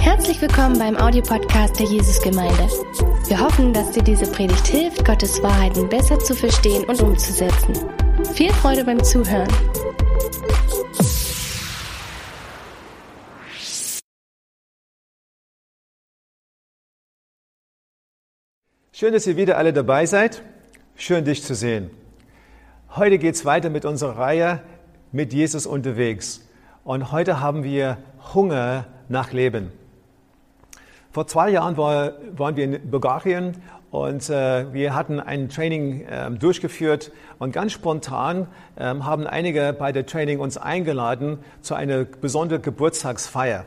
Herzlich willkommen beim Audiopodcast der Jesusgemeinde. Wir hoffen, dass dir diese Predigt hilft, Gottes Wahrheiten besser zu verstehen und umzusetzen. Viel Freude beim Zuhören. Schön, dass ihr wieder alle dabei seid. Schön, dich zu sehen. Heute geht es weiter mit unserer Reihe mit Jesus unterwegs. Und heute haben wir Hunger nach Leben. Vor zwei Jahren war, waren wir in Bulgarien und äh, wir hatten ein Training äh, durchgeführt und ganz spontan äh, haben einige bei der Training uns eingeladen zu einer besonderen Geburtstagsfeier.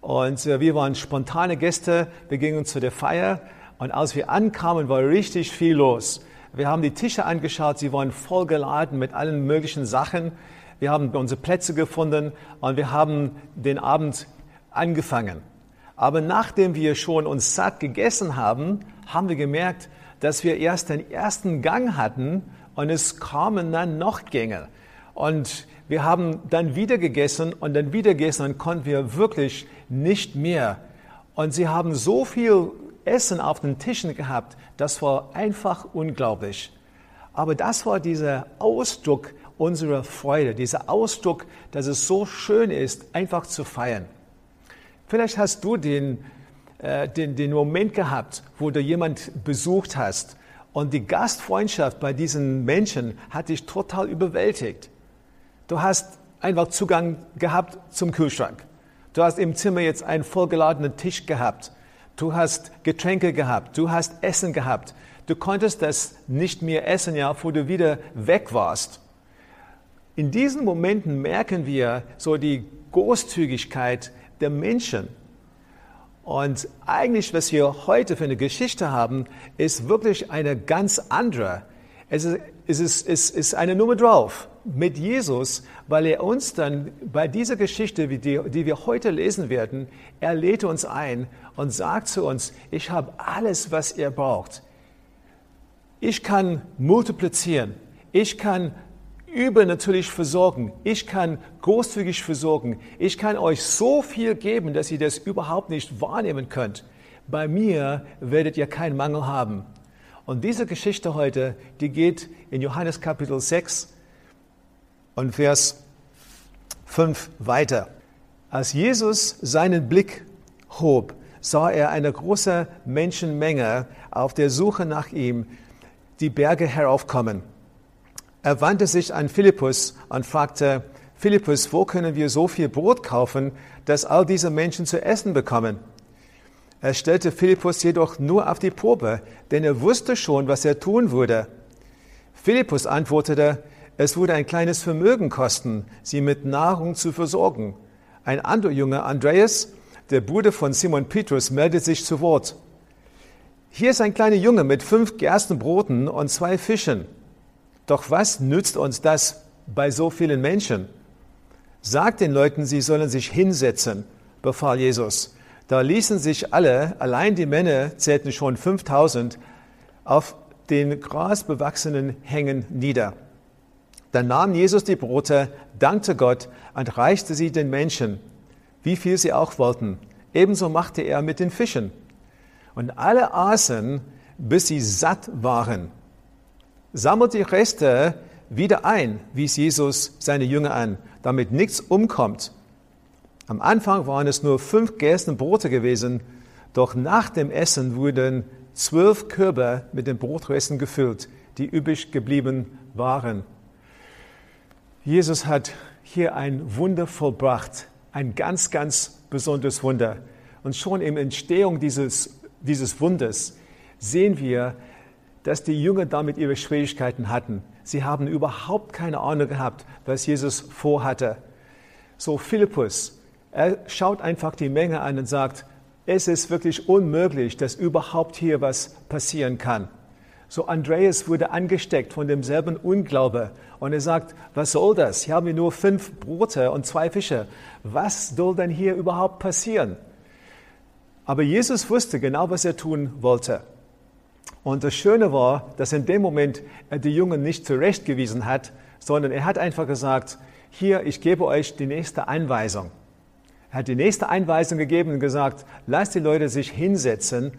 Und äh, wir waren spontane Gäste, wir gingen zu der Feier und als wir ankamen, war richtig viel los. Wir haben die Tische angeschaut, sie waren voll geladen mit allen möglichen Sachen. Wir haben unsere Plätze gefunden und wir haben den Abend angefangen. Aber nachdem wir schon uns satt gegessen haben, haben wir gemerkt, dass wir erst den ersten Gang hatten und es kamen dann noch Gänge. Und wir haben dann wieder gegessen und dann wieder gegessen und konnten wir wirklich nicht mehr. Und sie haben so viel Essen auf den Tischen gehabt, das war einfach unglaublich. Aber das war dieser Ausdruck unserer Freude, dieser Ausdruck, dass es so schön ist, einfach zu feiern. Vielleicht hast du den, äh, den, den Moment gehabt, wo du jemand besucht hast und die Gastfreundschaft bei diesen Menschen hat dich total überwältigt. Du hast einfach Zugang gehabt zum Kühlschrank. Du hast im Zimmer jetzt einen vollgeladenen Tisch gehabt. Du hast Getränke gehabt. Du hast Essen gehabt. Du konntest das nicht mehr essen, ja, wo du wieder weg warst. In diesen Momenten merken wir so die Großzügigkeit der Menschen. Und eigentlich, was wir heute für eine Geschichte haben, ist wirklich eine ganz andere. Es ist, es ist, es ist eine Nummer drauf mit Jesus, weil er uns dann bei dieser Geschichte, die, die wir heute lesen werden, er lädt uns ein und sagt zu uns, ich habe alles, was ihr braucht. Ich kann multiplizieren. Ich kann übernatürlich versorgen. Ich kann großzügig versorgen. Ich kann euch so viel geben, dass ihr das überhaupt nicht wahrnehmen könnt. Bei mir werdet ihr keinen Mangel haben. Und diese Geschichte heute, die geht in Johannes Kapitel 6 und Vers 5 weiter. Als Jesus seinen Blick hob, sah er eine große Menschenmenge auf der Suche nach ihm die Berge heraufkommen. Er wandte sich an Philippus und fragte, Philippus, wo können wir so viel Brot kaufen, dass all diese Menschen zu essen bekommen? Er stellte Philippus jedoch nur auf die Probe, denn er wusste schon, was er tun würde. Philippus antwortete, es würde ein kleines Vermögen kosten, sie mit Nahrung zu versorgen. Ein anderer Junge, Andreas, der Bruder von Simon Petrus, meldet sich zu Wort. Hier ist ein kleiner Junge mit fünf Gerstenbroten und zwei Fischen. Doch was nützt uns das bei so vielen Menschen? Sagt den Leuten, sie sollen sich hinsetzen, befahl Jesus. Da ließen sich alle, allein die Männer zählten schon 5000, auf den grasbewachsenen Hängen nieder. Dann nahm Jesus die Brote, dankte Gott und reichte sie den Menschen, wie viel sie auch wollten. Ebenso machte er mit den Fischen. Und alle aßen, bis sie satt waren sammelt die Reste wieder ein, wies Jesus seine Jünger an, damit nichts umkommt. Am Anfang waren es nur fünf Gerstenbrote gewesen, doch nach dem Essen wurden zwölf Körbe mit den Brotresten gefüllt, die übrig geblieben waren. Jesus hat hier ein Wunder vollbracht, ein ganz, ganz besonderes Wunder. Und schon in der Entstehung dieses, dieses Wunders sehen wir, dass die Jünger damit ihre Schwierigkeiten hatten. Sie haben überhaupt keine Ahnung gehabt, was Jesus vorhatte. So Philippus, er schaut einfach die Menge an und sagt, es ist wirklich unmöglich, dass überhaupt hier was passieren kann. So Andreas wurde angesteckt von demselben Unglaube und er sagt, was soll das? Hier haben wir nur fünf Brote und zwei Fische. Was soll denn hier überhaupt passieren? Aber Jesus wusste genau, was er tun wollte. Und das Schöne war, dass in dem Moment er die Jungen nicht zurechtgewiesen hat, sondern er hat einfach gesagt, hier, ich gebe euch die nächste Anweisung. Er hat die nächste Einweisung gegeben und gesagt, lass die Leute sich hinsetzen.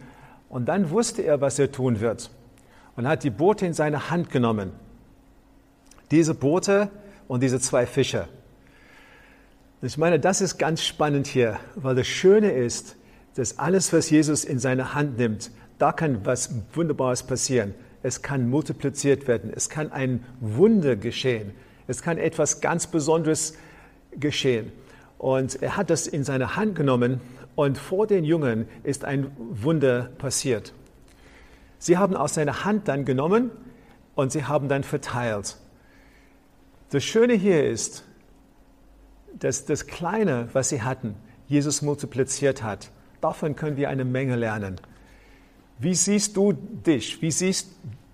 Und dann wusste er, was er tun wird. Und hat die Boote in seine Hand genommen. Diese Boote und diese zwei Fische. Ich meine, das ist ganz spannend hier, weil das Schöne ist, dass alles, was Jesus in seine Hand nimmt, da kann was Wunderbares passieren. Es kann multipliziert werden. Es kann ein Wunder geschehen. Es kann etwas ganz Besonderes geschehen. Und er hat das in seine Hand genommen und vor den Jungen ist ein Wunder passiert. Sie haben aus seiner Hand dann genommen und sie haben dann verteilt. Das Schöne hier ist, dass das Kleine, was sie hatten, Jesus multipliziert hat. Davon können wir eine Menge lernen. Wie siehst du dich? Wie siehst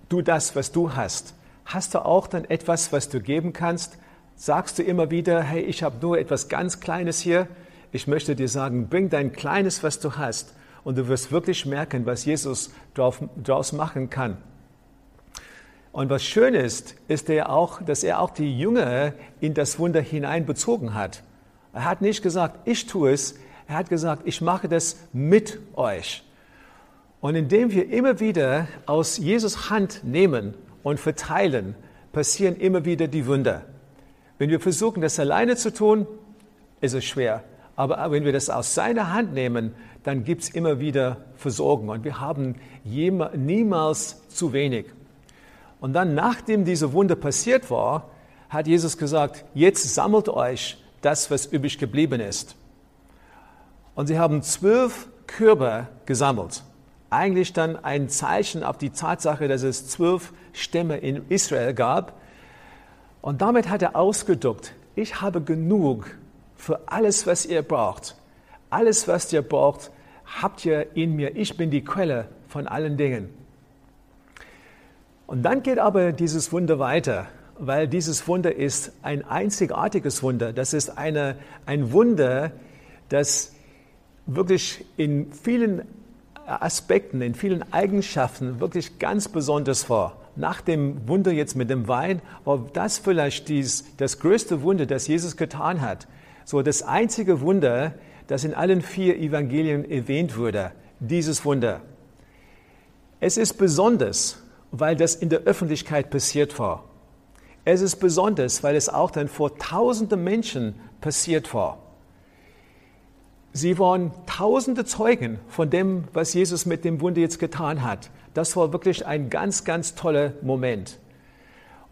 du das, was du hast? Hast du auch dann etwas, was du geben kannst? Sagst du immer wieder, hey, ich habe nur etwas ganz Kleines hier? Ich möchte dir sagen, bring dein Kleines, was du hast, und du wirst wirklich merken, was Jesus daraus machen kann. Und was schön ist, ist er auch, dass er auch die Jünger in das Wunder hineinbezogen hat. Er hat nicht gesagt, ich tue es, er hat gesagt, ich mache das mit euch. Und indem wir immer wieder aus Jesus Hand nehmen und verteilen, passieren immer wieder die Wunder. Wenn wir versuchen, das alleine zu tun, ist es schwer. Aber wenn wir das aus seiner Hand nehmen, dann gibt es immer wieder Versorgung. Und wir haben niemals zu wenig. Und dann, nachdem diese Wunder passiert war, hat Jesus gesagt, jetzt sammelt euch das, was übrig geblieben ist. Und sie haben zwölf Körbe gesammelt eigentlich dann ein Zeichen auf die Tatsache, dass es zwölf Stämme in Israel gab. Und damit hat er ausgedrückt, ich habe genug für alles, was ihr braucht. Alles, was ihr braucht, habt ihr in mir. Ich bin die Quelle von allen Dingen. Und dann geht aber dieses Wunder weiter, weil dieses Wunder ist ein einzigartiges Wunder. Das ist eine, ein Wunder, das wirklich in vielen Aspekten, in vielen Eigenschaften wirklich ganz besonders vor. Nach dem Wunder jetzt mit dem Wein war das vielleicht dies, das größte Wunder, das Jesus getan hat. So das einzige Wunder, das in allen vier Evangelien erwähnt wurde, dieses Wunder. Es ist besonders, weil das in der Öffentlichkeit passiert war. Es ist besonders, weil es auch dann vor tausenden Menschen passiert war. Sie waren tausende Zeugen von dem, was Jesus mit dem Wunder jetzt getan hat. Das war wirklich ein ganz, ganz toller Moment.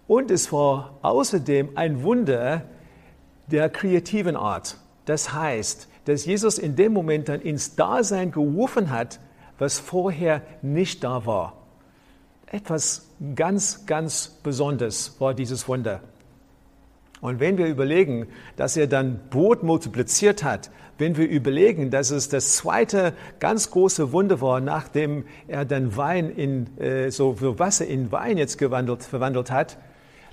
Und es war außerdem ein Wunder der kreativen Art. Das heißt, dass Jesus in dem Moment dann ins Dasein gerufen hat, was vorher nicht da war. Etwas ganz, ganz Besonderes war dieses Wunder. Und wenn wir überlegen, dass er dann Brot multipliziert hat, wenn wir überlegen, dass es das zweite ganz große Wunder war, nachdem er dann Wein in, äh, so Wasser in Wein jetzt gewandelt, verwandelt hat,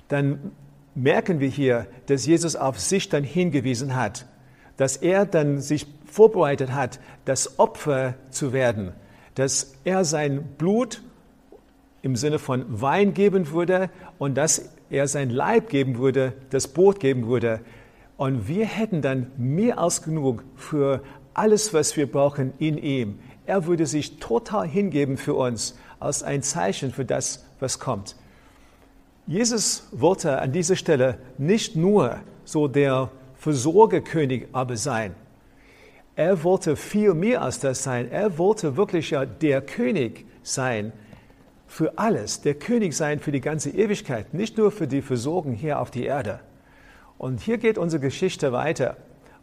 dann merken wir hier, dass Jesus auf sich dann hingewiesen hat, dass er dann sich vorbereitet hat, das Opfer zu werden, dass er sein Blut im Sinne von Wein geben würde und dass er sein Leib geben würde, das Brot geben würde, und wir hätten dann mehr als genug für alles, was wir brauchen in ihm. Er würde sich total hingeben für uns als ein Zeichen für das, was kommt. Jesus wollte an dieser Stelle nicht nur so der Versorgerkönig aber sein. Er wollte viel mehr als das sein. Er wollte wirklich ja der König sein für alles, der König sein für die ganze Ewigkeit, nicht nur für die Versorgung hier auf die Erde. Und hier geht unsere Geschichte weiter.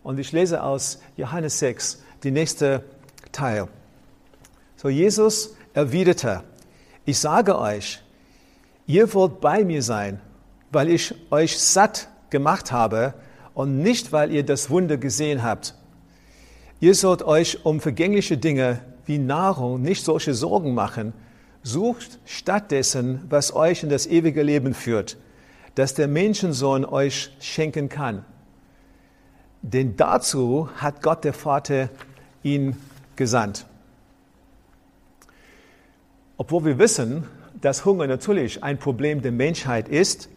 Und ich lese aus Johannes 6, die nächste Teil. So Jesus erwiderte, ich sage euch, ihr wollt bei mir sein, weil ich euch satt gemacht habe und nicht, weil ihr das Wunder gesehen habt. Ihr sollt euch um vergängliche Dinge wie Nahrung nicht solche Sorgen machen. Sucht stattdessen, was euch in das ewige Leben führt das der Menschensohn euch schenken kann. Denn dazu hat Gott der Vater ihn gesandt. Obwohl wir wissen, dass Hunger natürlich ein Problem der Menschheit ist,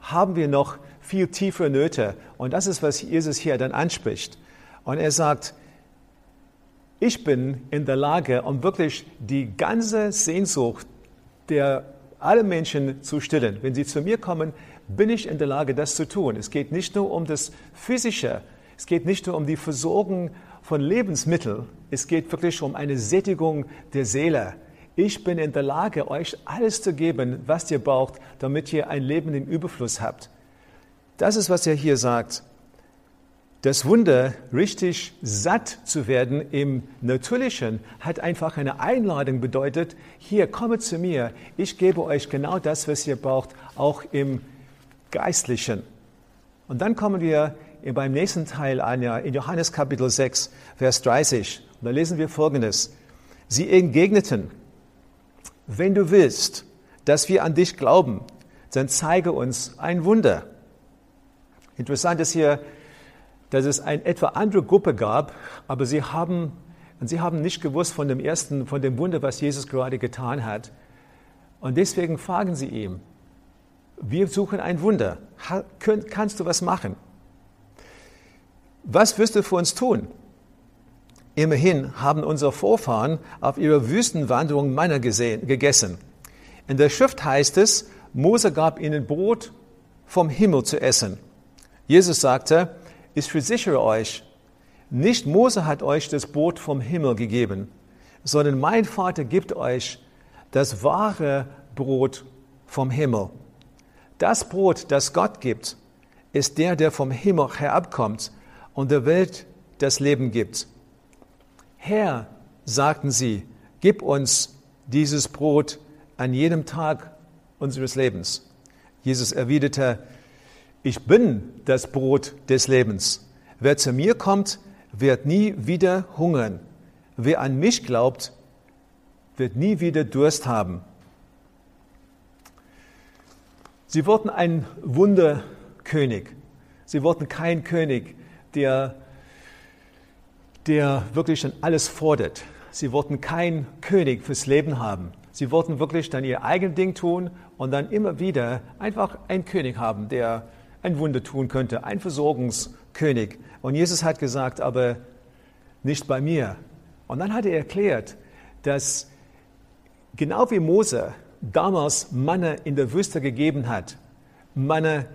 haben wir noch viel tiefere Nöte. Und das ist, was Jesus hier dann anspricht. Und er sagt, ich bin in der Lage, um wirklich die ganze Sehnsucht der alle Menschen zu stillen. Wenn sie zu mir kommen, bin ich in der Lage, das zu tun. Es geht nicht nur um das Physische, es geht nicht nur um die Versorgung von Lebensmitteln, es geht wirklich um eine Sättigung der Seele. Ich bin in der Lage, euch alles zu geben, was ihr braucht, damit ihr ein Leben im Überfluss habt. Das ist, was er hier sagt. Das Wunder, richtig satt zu werden im Natürlichen, hat einfach eine Einladung bedeutet, hier, komme zu mir, ich gebe euch genau das, was ihr braucht, auch im Geistlichen. Und dann kommen wir beim nächsten Teil an, in Johannes Kapitel 6, Vers 30. Und da lesen wir Folgendes. Sie entgegneten, wenn du willst, dass wir an dich glauben, dann zeige uns ein Wunder. Interessant ist hier, dass es eine etwa andere Gruppe gab, aber sie haben, sie haben nicht gewusst von dem ersten, von dem Wunder, was Jesus gerade getan hat. Und deswegen fragen sie ihm, wir suchen ein Wunder. Kannst du was machen? Was wirst du für uns tun? Immerhin haben unsere Vorfahren auf ihrer Wüstenwanderung Manna gesehen, gegessen. In der Schrift heißt es, Mose gab ihnen Brot vom Himmel zu essen. Jesus sagte, ich versichere euch, nicht Mose hat euch das Brot vom Himmel gegeben, sondern mein Vater gibt euch das wahre Brot vom Himmel. Das Brot, das Gott gibt, ist der, der vom Himmel herabkommt und der Welt das Leben gibt. Herr, sagten sie, gib uns dieses Brot an jedem Tag unseres Lebens. Jesus erwiderte, ich bin das Brot des Lebens. Wer zu mir kommt, wird nie wieder hungern. Wer an mich glaubt, wird nie wieder Durst haben. Sie wurden ein Wunderkönig. Sie wurden kein König, der, der wirklich dann alles fordert. Sie wollten kein König fürs Leben haben. Sie wollten wirklich dann ihr eigenes Ding tun und dann immer wieder einfach einen König haben, der ein Wunder tun könnte, ein Versorgungskönig. Und Jesus hat gesagt, aber nicht bei mir. Und dann hat er erklärt, dass genau wie Mose damals Manne in der Wüste gegeben hat, Manne,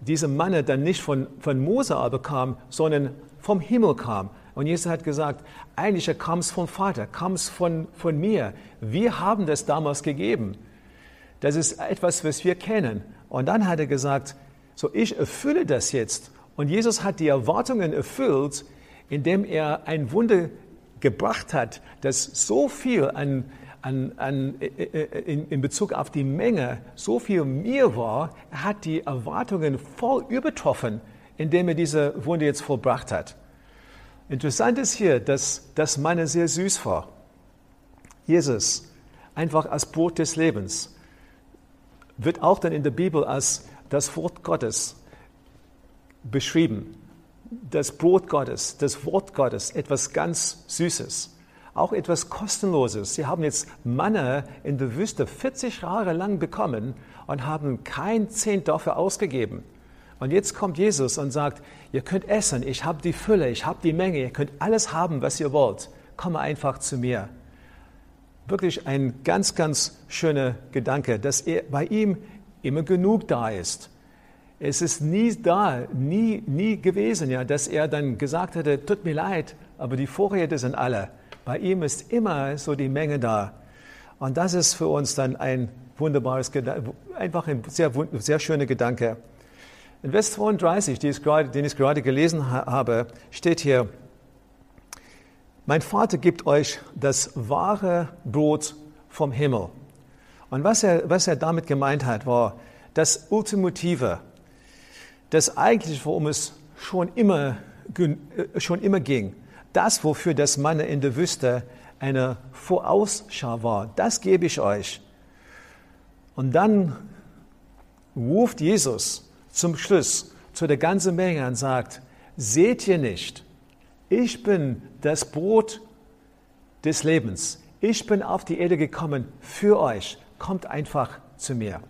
diese Manne dann nicht von, von Mose aber kam, sondern vom Himmel kam. Und Jesus hat gesagt, eigentlich kam es vom Vater, kam es von, von mir. Wir haben das damals gegeben. Das ist etwas, was wir kennen. Und dann hat er gesagt, so, ich erfülle das jetzt. Und Jesus hat die Erwartungen erfüllt, indem er ein Wunder gebracht hat, das so viel an, an, an, äh, äh, in, in Bezug auf die Menge so viel mehr war. Er hat die Erwartungen voll übertroffen, indem er diese Wunder jetzt vollbracht hat. Interessant ist hier, dass das Manne sehr süß war. Jesus, einfach als Brot des Lebens, wird auch dann in der Bibel als das Wort Gottes beschrieben. Das Brot Gottes, das Wort Gottes, etwas ganz Süßes, auch etwas Kostenloses. Sie haben jetzt Manna in der Wüste 40 Jahre lang bekommen und haben kein Zehnt dafür ausgegeben. Und jetzt kommt Jesus und sagt, ihr könnt essen, ich habe die Fülle, ich habe die Menge, ihr könnt alles haben, was ihr wollt. Komme einfach zu mir. Wirklich ein ganz, ganz schöner Gedanke, dass er bei ihm immer genug da ist. Es ist nie da, nie, nie gewesen, ja, dass er dann gesagt hätte, tut mir leid, aber die Vorräte sind alle. Bei ihm ist immer so die Menge da. Und das ist für uns dann ein wunderbares, einfach ein sehr, sehr schöner Gedanke. In Vers 32, den ich gerade, den ich gerade gelesen habe, steht hier, mein Vater gibt euch das wahre Brot vom Himmel. Und was er, was er damit gemeint hat, war das Ultimative, das eigentlich, worum es schon immer, äh, schon immer ging. Das, wofür das Mann in der Wüste eine Vorausschau war, das gebe ich euch. Und dann ruft Jesus zum Schluss zu der ganzen Menge und sagt, seht ihr nicht, ich bin das Brot des Lebens. Ich bin auf die Erde gekommen für euch. Kommt einfach zu mir.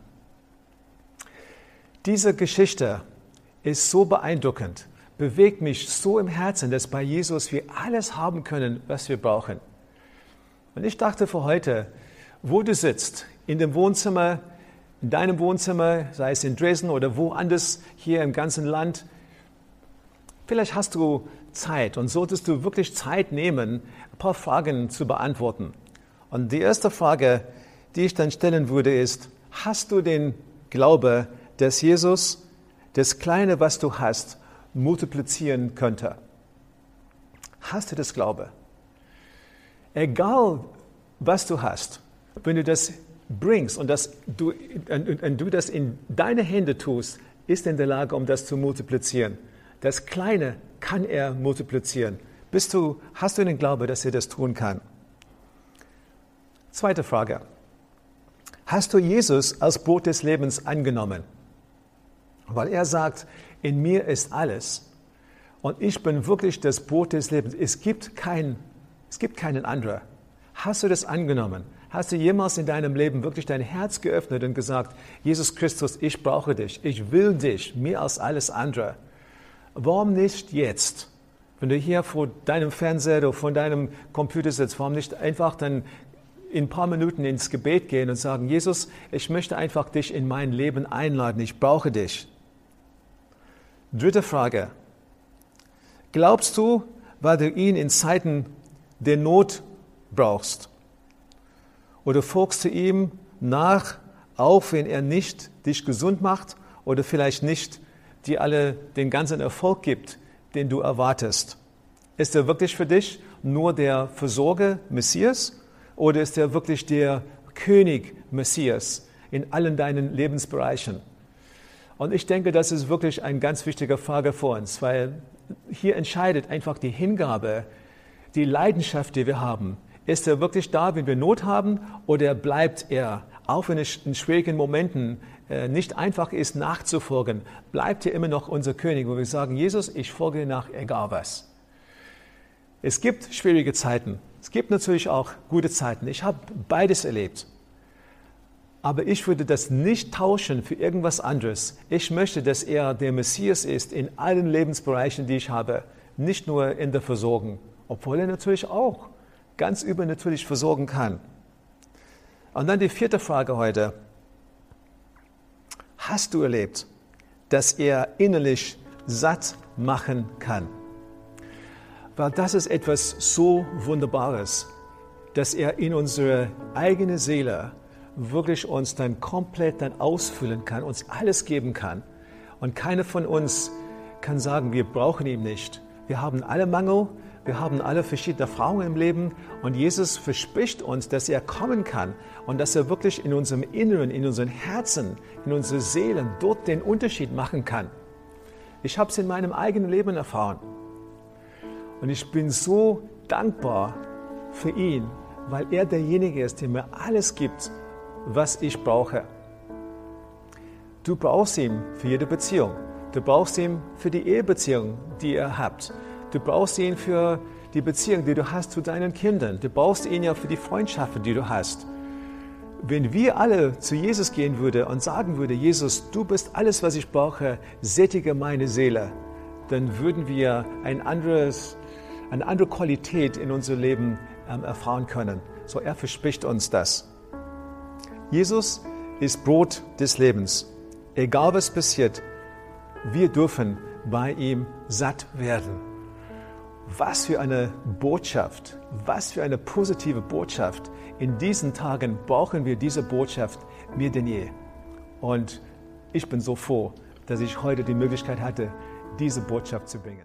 Diese Geschichte ist so beeindruckend, bewegt mich so im Herzen, dass bei Jesus wir alles haben können, was wir brauchen. Und ich dachte für heute, wo du sitzt, in dem Wohnzimmer, in deinem Wohnzimmer, sei es in Dresden oder woanders hier im ganzen Land, vielleicht hast du Zeit und solltest du wirklich Zeit nehmen, ein paar Fragen zu beantworten. Und die erste Frage, die ich dann stellen würde, ist, hast du den Glaube, dass Jesus das Kleine, was du hast, multiplizieren könnte? Hast du das Glaube? Egal, was du hast, wenn du das bringst und, das, du, und, und du das in deine Hände tust, ist in der Lage, um das zu multiplizieren. Das Kleine kann er multiplizieren. Bist du, hast du den Glaube, dass er das tun kann? Zweite Frage. Hast du Jesus als Brot des Lebens angenommen? Weil er sagt, in mir ist alles. Und ich bin wirklich das Brot des Lebens. Es gibt, kein, es gibt keinen anderen. Hast du das angenommen? Hast du jemals in deinem Leben wirklich dein Herz geöffnet und gesagt, Jesus Christus, ich brauche dich, ich will dich, mehr als alles andere? Warum nicht jetzt? Wenn du hier vor deinem Fernseher oder vor deinem Computer sitzt, warum nicht einfach dann in ein paar Minuten ins Gebet gehen und sagen, Jesus, ich möchte einfach dich in mein Leben einladen, ich brauche dich. Dritte Frage. Glaubst du, weil du ihn in Zeiten der Not brauchst? Oder folgst du ihm nach, auch wenn er nicht dich gesund macht oder vielleicht nicht dir alle den ganzen Erfolg gibt, den du erwartest? Ist er wirklich für dich nur der Versorger Messias oder ist er wirklich der König Messias in allen deinen Lebensbereichen? Und ich denke, das ist wirklich eine ganz wichtige Frage für uns, weil hier entscheidet einfach die Hingabe, die Leidenschaft, die wir haben. Ist er wirklich da, wenn wir Not haben, oder bleibt er, auch wenn es in schwierigen Momenten äh, nicht einfach ist, nachzufolgen, bleibt er immer noch unser König, wo wir sagen, Jesus, ich folge nach, egal was. Es gibt schwierige Zeiten. Es gibt natürlich auch gute Zeiten. Ich habe beides erlebt. Aber ich würde das nicht tauschen für irgendwas anderes. Ich möchte, dass er der Messias ist in allen Lebensbereichen, die ich habe, nicht nur in der Versorgung, obwohl er natürlich auch ganz übernatürlich versorgen kann. Und dann die vierte Frage heute. Hast du erlebt, dass er innerlich satt machen kann? Weil das ist etwas so Wunderbares, dass er in unsere eigene Seele wirklich uns dann komplett dann ausfüllen kann, uns alles geben kann. Und keiner von uns kann sagen, wir brauchen ihn nicht. Wir haben alle Mangel, wir haben alle verschiedene Erfahrungen im Leben und Jesus verspricht uns, dass er kommen kann und dass er wirklich in unserem Inneren, in unseren Herzen, in unseren Seelen dort den Unterschied machen kann. Ich habe es in meinem eigenen Leben erfahren. Und ich bin so dankbar für ihn, weil er derjenige ist, der mir alles gibt, was ich brauche. Du brauchst ihn für jede Beziehung. Du brauchst ihn für die Ehebeziehung, die ihr habt. Du brauchst ihn für die Beziehung, die du hast zu deinen Kindern. Du brauchst ihn ja für die Freundschaften, die du hast. Wenn wir alle zu Jesus gehen würden und sagen würden, Jesus, du bist alles, was ich brauche, sättige meine Seele, dann würden wir ein anderes eine andere Qualität in unser Leben ähm, erfahren können. So, er verspricht uns das. Jesus ist Brot des Lebens. Egal was passiert, wir dürfen bei ihm satt werden. Was für eine Botschaft, was für eine positive Botschaft. In diesen Tagen brauchen wir diese Botschaft mehr denn je. Und ich bin so froh, dass ich heute die Möglichkeit hatte, diese Botschaft zu bringen.